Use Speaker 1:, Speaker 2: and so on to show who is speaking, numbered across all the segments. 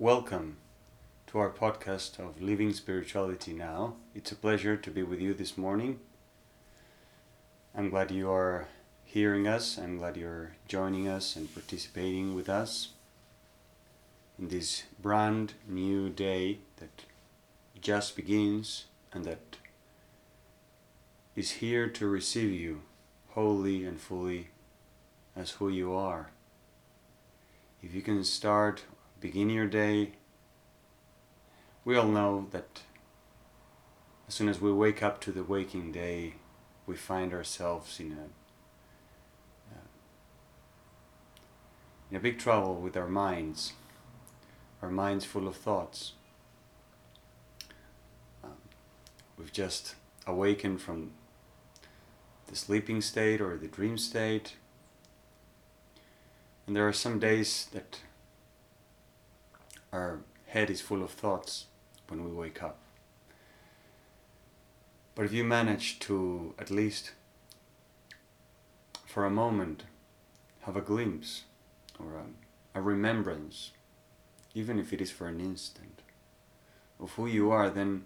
Speaker 1: welcome to our podcast of Living Spirituality Now. It's a pleasure to be with you this morning. I'm glad you are hearing us. I'm glad you're joining us and participating with us in this brand new day that just begins and that is here to receive you wholly and fully as who you are. If you can start, begin your day, we all know that as soon as we wake up to the waking day, we find ourselves in a uh, in a big trouble with our minds, our minds full of thoughts. Um, we've just awakened from the sleeping state or the dream state. And there are some days that our head is full of thoughts when we wake up. But if you manage to at least for a moment have a glimpse or a, a remembrance, even if it is for an instant, of who you are, then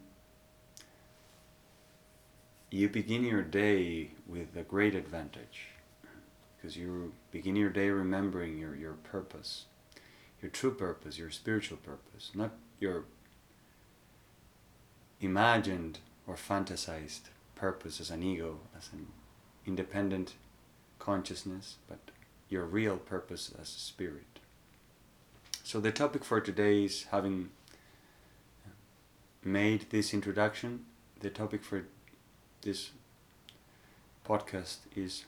Speaker 1: you begin your day with a great advantage because you begin your day remembering your, your purpose, your true purpose, your spiritual purpose, not your imagined or fantasized purpose as an ego, as an independent consciousness, but your real purpose as a spirit. So, the topic for today is having made this introduction, the topic for this podcast is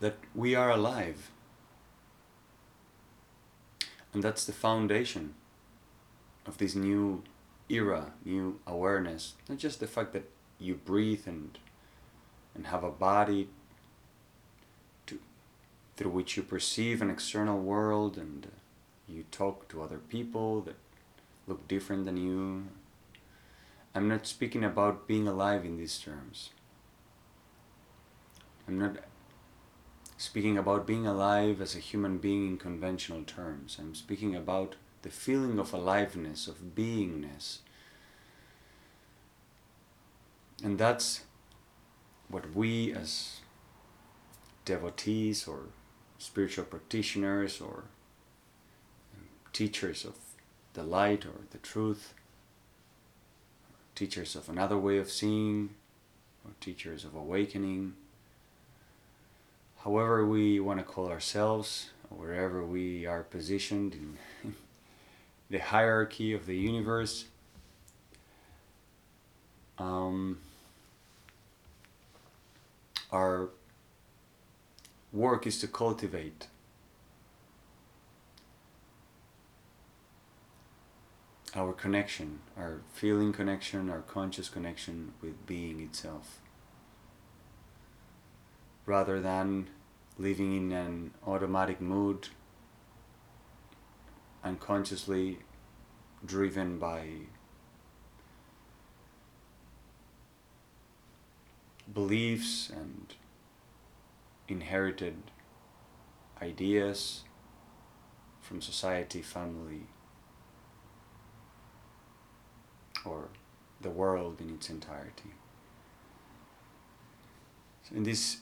Speaker 1: that we are alive. And that's the foundation of this new era, new awareness. Not just the fact that you breathe and and have a body to through which you perceive an external world and you talk to other people that look different than you. I'm not speaking about being alive in these terms. I'm not speaking about being alive as a human being in conventional terms. I'm speaking about the feeling of aliveness, of beingness. And that's what we as devotees or spiritual practitioners or teachers of the light or the truth, teachers of another way of seeing, or teachers of awakening, however we want to call ourselves, wherever we are positioned in the hierarchy of the universe. Um, our work is to cultivate our connection, our feeling connection, our conscious connection with being itself. Rather than living in an automatic mood unconsciously driven by beliefs and inherited ideas from society, family, or the world in its entirety. In this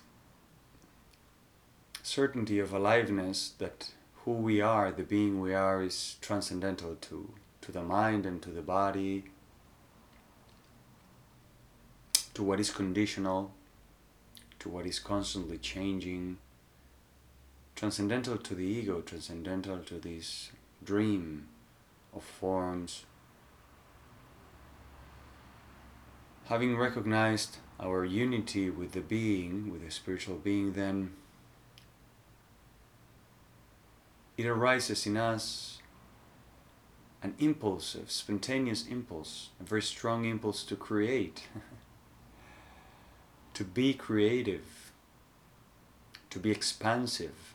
Speaker 1: certainty of aliveness that who we are, the being we are, is transcendental to, to the mind and to the body, to what is conditional, to what is constantly changing, transcendental to the ego, transcendental to this dream of forms. Having recognized our unity with the being, with the spiritual being, then it arises in us an impulse, a spontaneous impulse, a very strong impulse to create, to be creative, to be expansive,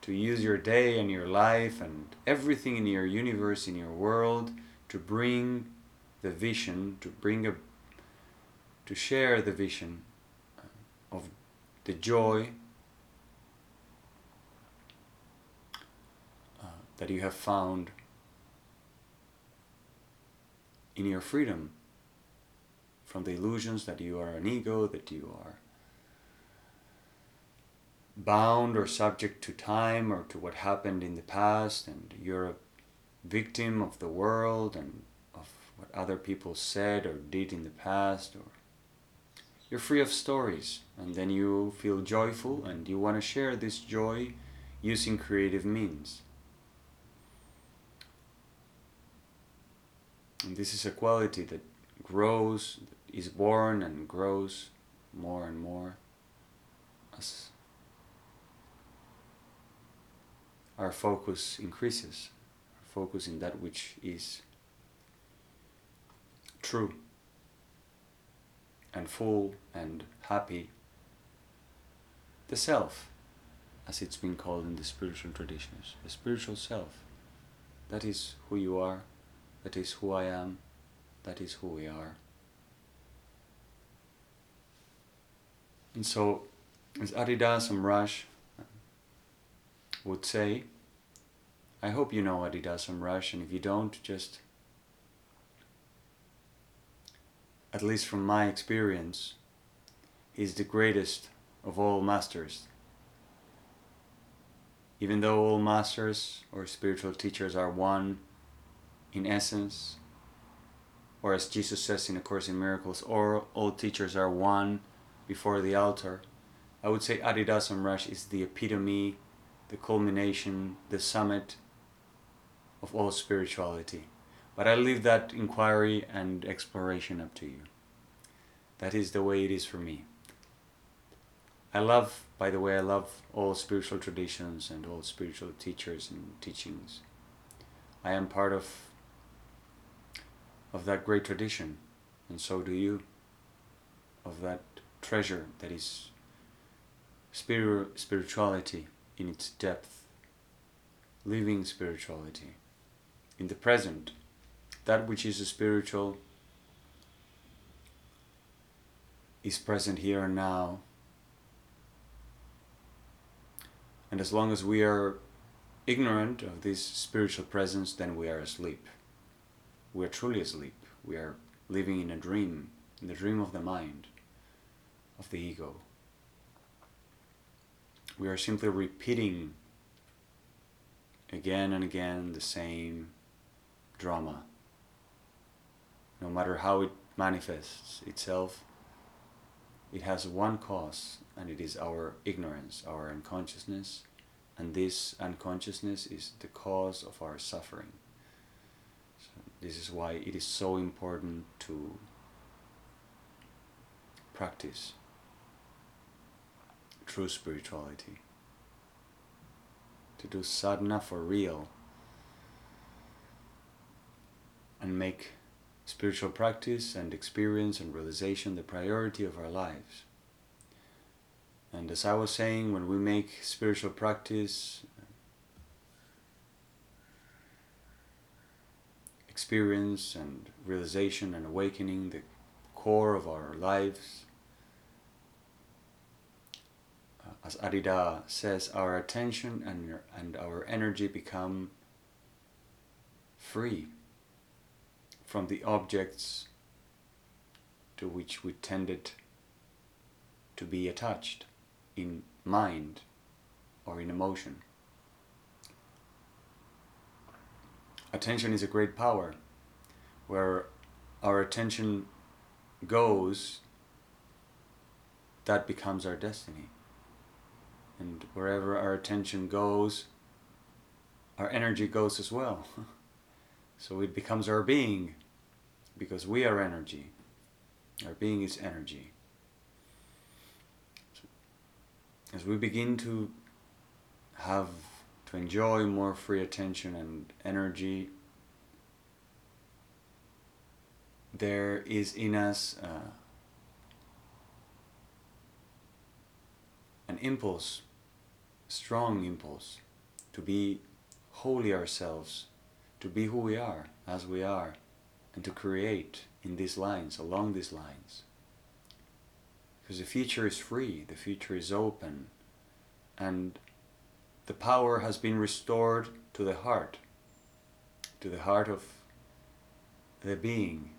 Speaker 1: to use your day and your life and everything in your universe, in your world, to bring the vision, to bring a, to share the vision of the joy that you have found in your freedom from the illusions that you are an ego, that you are bound or subject to time or to what happened in the past, and you're a victim of the world and of what other people said or did in the past, or you're free of stories, and then you feel joyful and you want to share this joy using creative means. And this is a quality that grows, is born and grows more and more as our focus increases, our focus in that which is true and full and happy. The self, as it's been called in the spiritual traditions, the spiritual self. That is who you are, that is who I am, that is who we are. And so, as Adi Da Samraj would say, I hope you know Adi Da Rush, and if you don't, just at least from my experience, is the greatest of all masters. Even though all masters or spiritual teachers are one in essence, or as Jesus says in A Course in Miracles, or all teachers are one before the altar, I would say Adi Da Samraj is the epitome, the culmination, the summit of all spirituality. But I leave that inquiry and exploration up to you. That is the way it is for me. I love, by the way, I love all spiritual traditions and all spiritual teachers and teachings. I am part of of that great tradition, and so do you, of that treasure that is spir- spirituality in its depth, living spirituality, in the present, that which is spiritual is present here and now. And as long as we are ignorant of this spiritual presence, then we are asleep. We are truly asleep. We are living in a dream, in the dream of the mind, of the ego. We are simply repeating again and again the same drama. No matter how it manifests itself, it has one cause, and it is our ignorance, our unconsciousness, and this unconsciousness is the cause of our suffering. This is why it is so important to practice true spirituality, to do sadhana for real, and make spiritual practice and experience and realization the priority of our lives. And as I was saying, when we make spiritual practice, experience and realization and awakening the core of our lives, uh, as Adi Da says, our attention and, and our energy become free from the objects to which we tended to be attached in mind or in emotion. Attention is a great power. Where our attention goes, that becomes our destiny. And wherever our attention goes, our energy goes as well. so it becomes our being because we are energy. Our being is energy. As we begin to have to enjoy more free attention and energy, there is in us uh, an impulse, strong impulse, to be wholly ourselves, to be who we are, as we are and to create in these lines, along these lines. Because the future is free, the future is open, and the power has been restored to the heart, to the heart of the being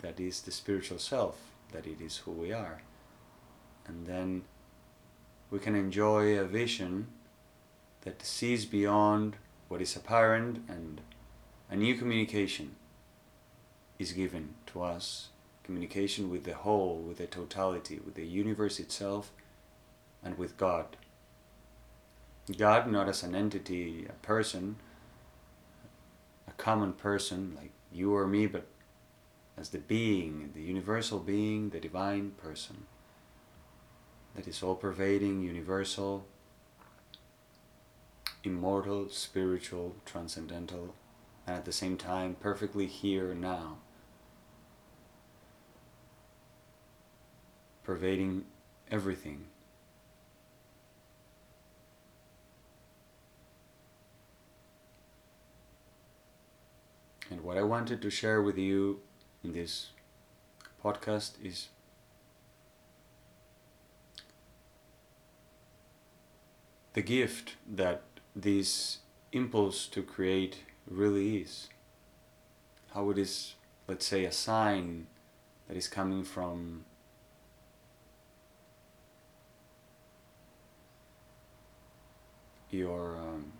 Speaker 1: that is the spiritual self, that it is who we are. And then we can enjoy a vision that sees beyond what is apparent and a new communication is given to us communication with the whole, with the totality, with the universe itself, and with God. God, not as an entity, a person, a common person like you or me, but as the being, the universal being, the divine person that is all pervading, universal, immortal, spiritual, transcendental, and at the same time perfectly here now. Pervading everything. And what I wanted to share with you in this podcast is the gift that this impulse to create really is. How it is, let's say, a sign that is coming from your um,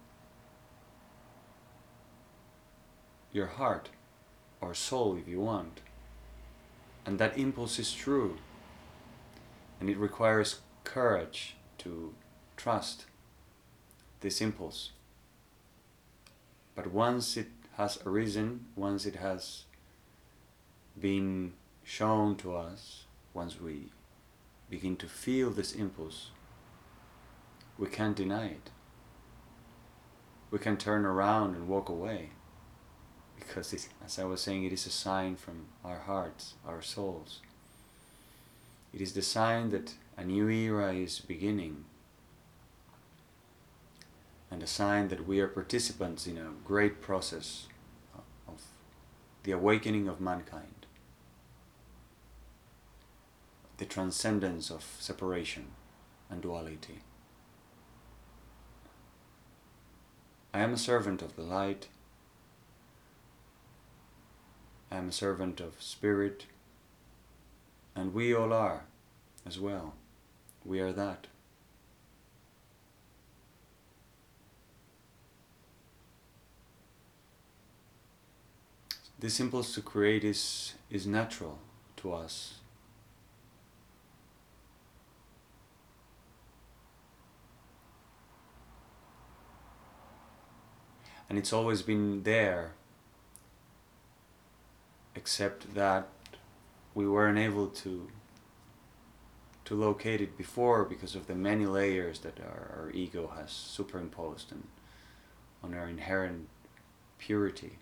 Speaker 1: your heart or soul if you want. And that impulse is true. And it requires courage to trust this impulse. But once it has arisen once it has been shown to us once we begin to feel this impulse we can't deny it. We can turn around and walk away because as I was saying, it is a sign from our hearts, our souls. It is the sign that a new era is beginning and a sign that we are participants in a great process of the awakening of mankind, the transcendence of separation and duality. I am a servant of the light I am a servant of spirit, and we all are as well. We are that. This impulse to create is, is natural to us. And it's always been there except that we weren't able to to locate it before because of the many layers that our, our ego has superimposed and on our inherent purity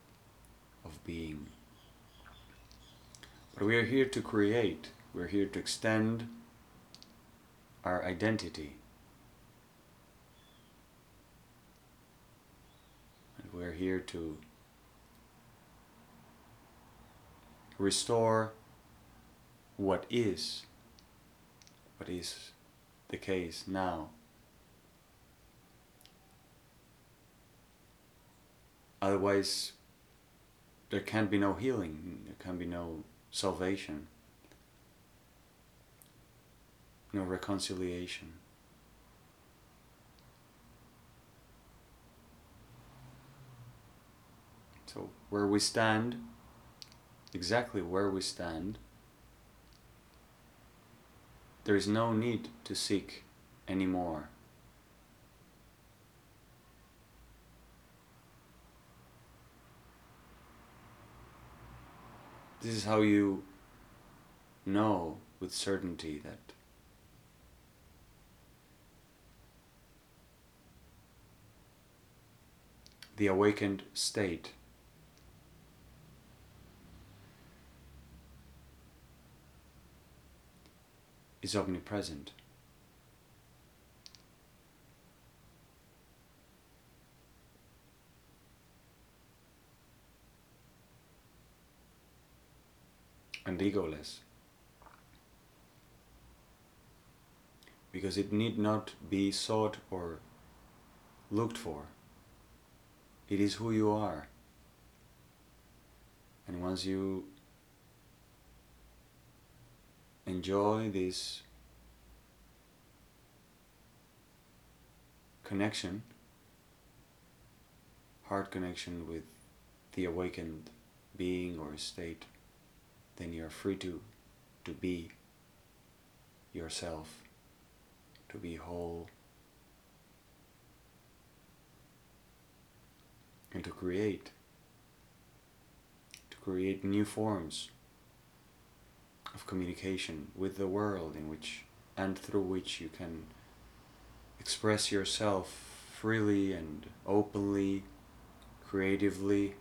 Speaker 1: of being. But we are here to create, we're here to extend our identity. And we're here to restore what is, what is the case now. Otherwise, there can be no healing, there can be no salvation, no reconciliation. So, where we stand exactly where we stand, there is no need to seek anymore. This is how you know with certainty that the awakened state is omnipresent. and egoless. Because it need not be sought or looked for. It is who you are. And once you enjoy this connection, heart connection with the awakened being or state, then you're free to, to be yourself, to be whole, and to create, to create new forms of communication with the world in which and through which you can express yourself freely and openly, creatively,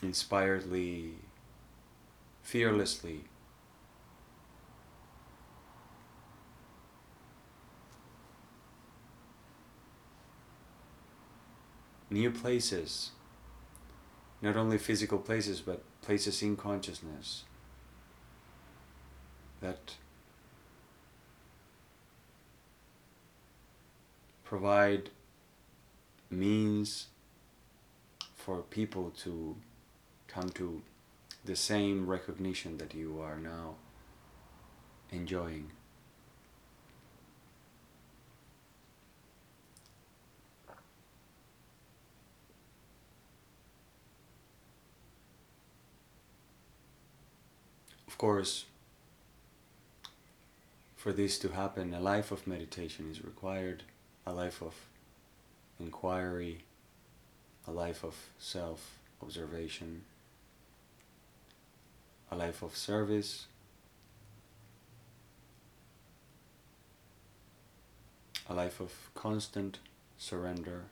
Speaker 1: inspiredly, fearlessly. New places, not only physical places, but places in consciousness that provide means for people to come to the same recognition that you are now enjoying. Of course, for this to happen, a life of meditation is required, a life of inquiry, a life of self observation, a life of service, a life of constant surrender,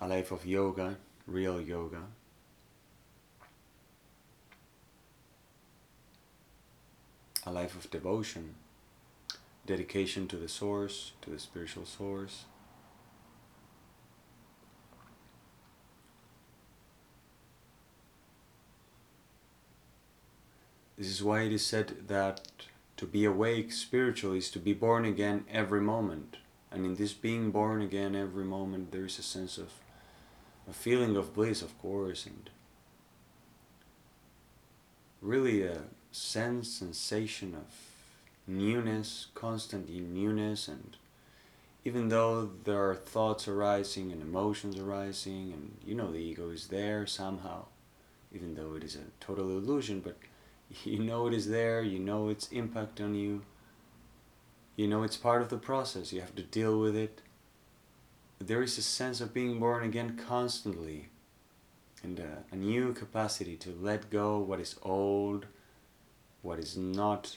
Speaker 1: a life of yoga, real yoga. A life of devotion, dedication to the source, to the spiritual source. This is why it is said that to be awake spiritually is to be born again every moment. And in this being born again every moment, there is a sense of a feeling of bliss, of course, and really a sense, sensation of newness, constant newness, and even though there are thoughts arising and emotions arising, and you know the ego is there somehow, even though it is a total illusion, but you know it is there, you know its impact on you, you know it's part of the process, you have to deal with it. There is a sense of being born again constantly, and a, a new capacity to let go what is old what is not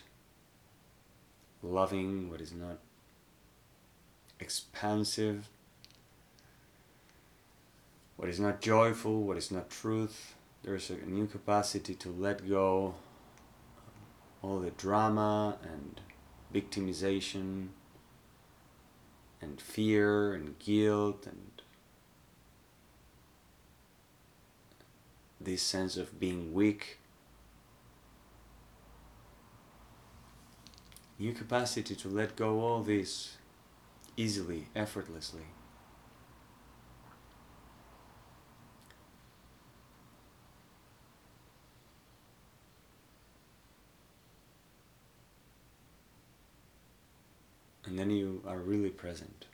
Speaker 1: loving, what is not expansive, what is not joyful, what is not truth. There's a new capacity to let go all the drama and victimization and fear and guilt and this sense of being weak new capacity to let go all this easily, effortlessly. And then you are really present.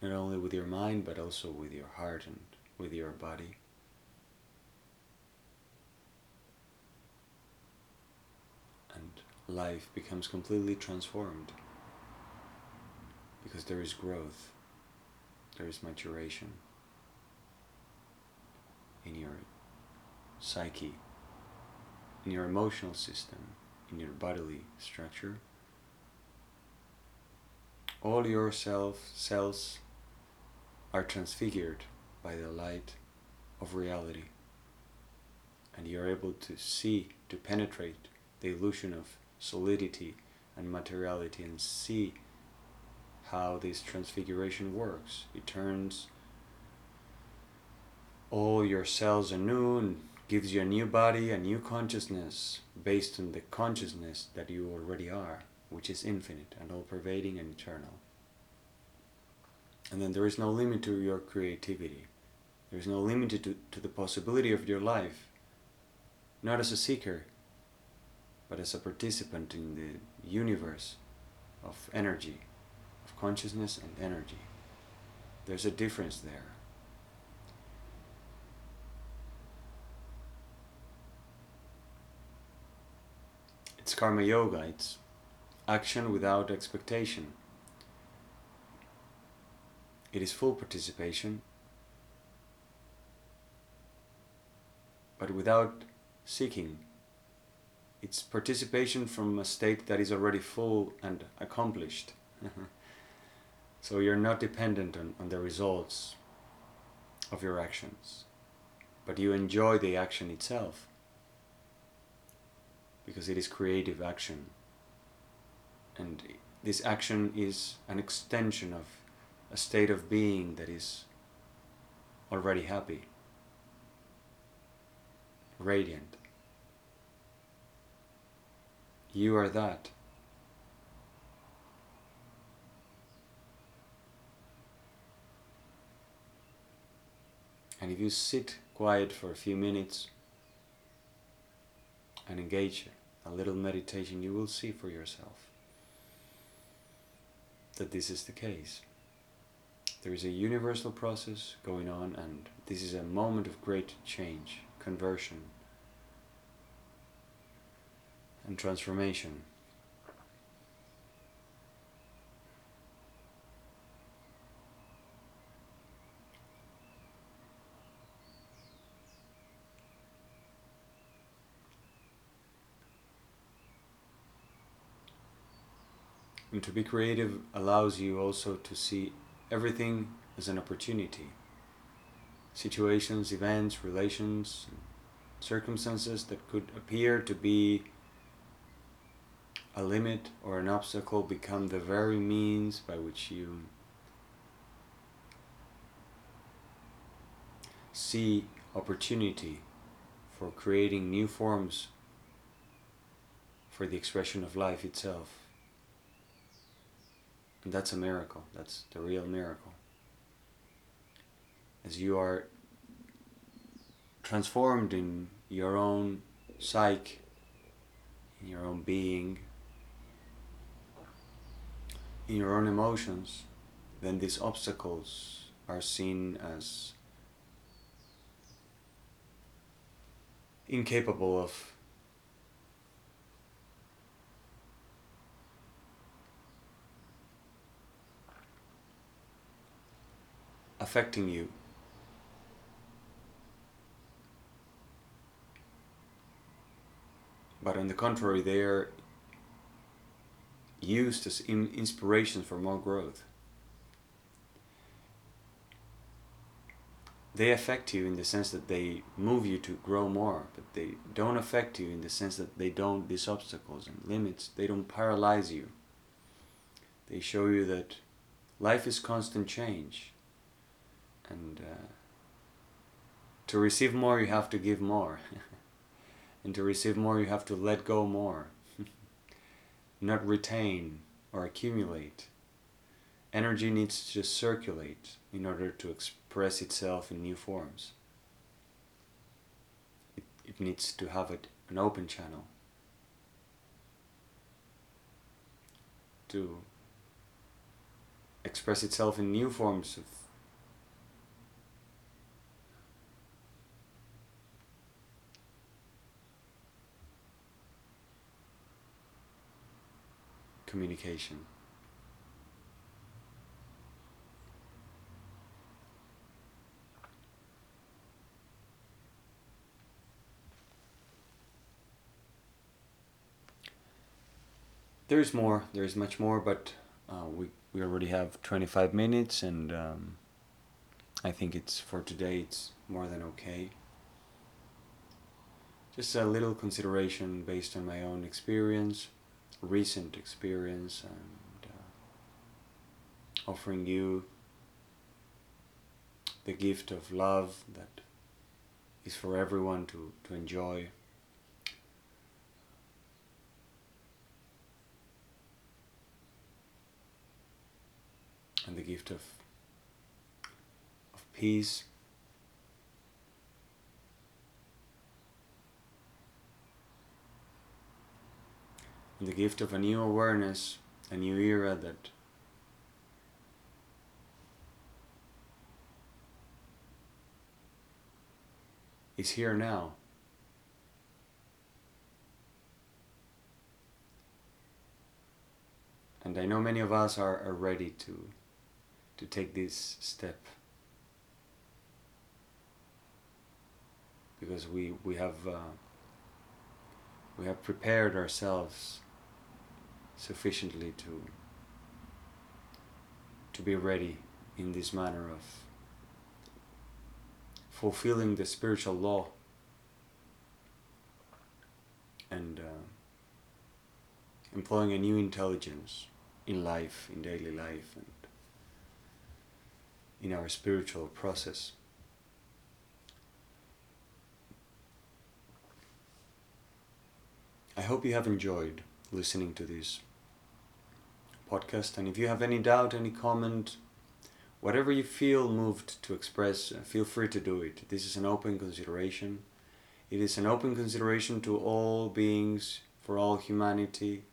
Speaker 1: Not only with your mind, but also with your heart and with your body. Life becomes completely transformed because there is growth, there is maturation in your psyche, in your emotional system, in your bodily structure. All your self cells are transfigured by the light of reality, and you are able to see, to penetrate the illusion of solidity and materiality and see how this transfiguration works. It turns all your cells anew and gives you a new body, a new consciousness based on the consciousness that you already are, which is infinite and all pervading and eternal. And then there is no limit to your creativity. There is no limit to, to the possibility of your life, not as a seeker, but as a participant in the universe of energy, of consciousness and energy. There's a difference there. It's karma yoga, it's action without expectation. It is full participation, but without seeking. It's participation from a state that is already full and accomplished. so you're not dependent on, on the results of your actions, but you enjoy the action itself because it is creative action. And this action is an extension of a state of being that is already happy, radiant. You are that. And if you sit quiet for a few minutes, and engage a little meditation, you will see for yourself that this is the case. There is a universal process going on, and this is a moment of great change, conversion, and transformation. And to be creative allows you also to see everything as an opportunity. Situations, events, relations, circumstances that could appear to be a limit or an obstacle become the very means by which you see opportunity for creating new forms for the expression of life itself. And that's a miracle. That's the real miracle. As you are transformed in your own psyche, in your own being, in your own emotions, then these obstacles are seen as incapable of affecting you. But on the contrary, they are used as in inspiration for more growth. They affect you in the sense that they move you to grow more, but they don't affect you in the sense that they don't, these obstacles and limits, they don't paralyze you. They show you that life is constant change and uh, to receive more you have to give more and to receive more you have to let go more not retain or accumulate. Energy needs to just circulate in order to express itself in new forms. It, it needs to have it, an open channel to express itself in new forms of communication. There's more, there's much more, but uh, we, we already have 25 minutes and um, I think it's for today it's more than okay. Just a little consideration based on my own experience recent experience and uh, offering you the gift of love that is for everyone to, to enjoy. And the gift of, of peace. And the gift of a new awareness, a new era that is here now. And I know many of us are, are ready to, to take this step. Because we, we have uh, we have prepared ourselves sufficiently to to be ready in this manner of fulfilling the spiritual law and uh, employing a new intelligence in life, in daily life, and in our spiritual process. I hope you have enjoyed listening to this podcast, and if you have any doubt, any comment, whatever you feel moved to express, uh, feel free to do it. This is an open consideration. It is an open consideration to all beings, for all humanity.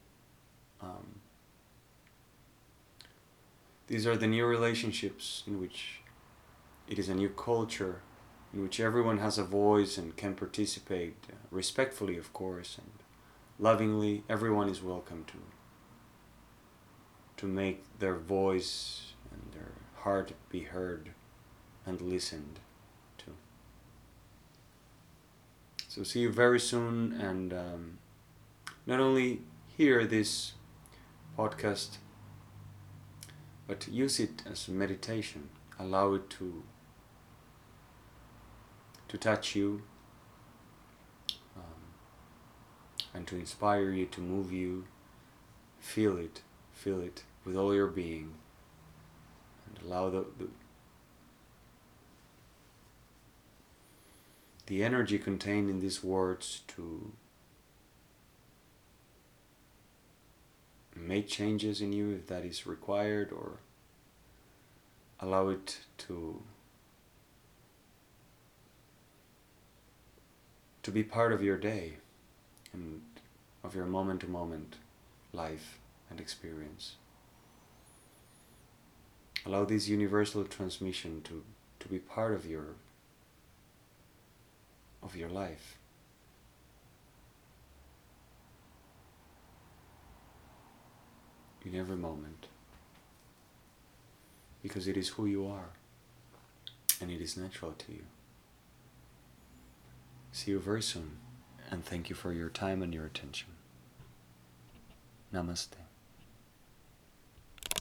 Speaker 1: Um, these are the new relationships in which it is a new culture in which everyone has a voice and can participate uh, respectfully, of course, and lovingly. Everyone is welcome to to make their voice and their heart be heard and listened to. So, see you very soon, and um, not only hear this podcast, but use it as meditation. Allow it to to touch you um, and to inspire you, to move you. Feel it, feel it with all your being and allow the, the, the energy contained in these words to make changes in you if that is required or allow it to to be part of your day and of your moment to moment life and experience allow this universal transmission to, to be part of your of your life. In every moment. Because it is who you are and it is natural to you. See you very soon and thank you for your time and your attention. Namaste.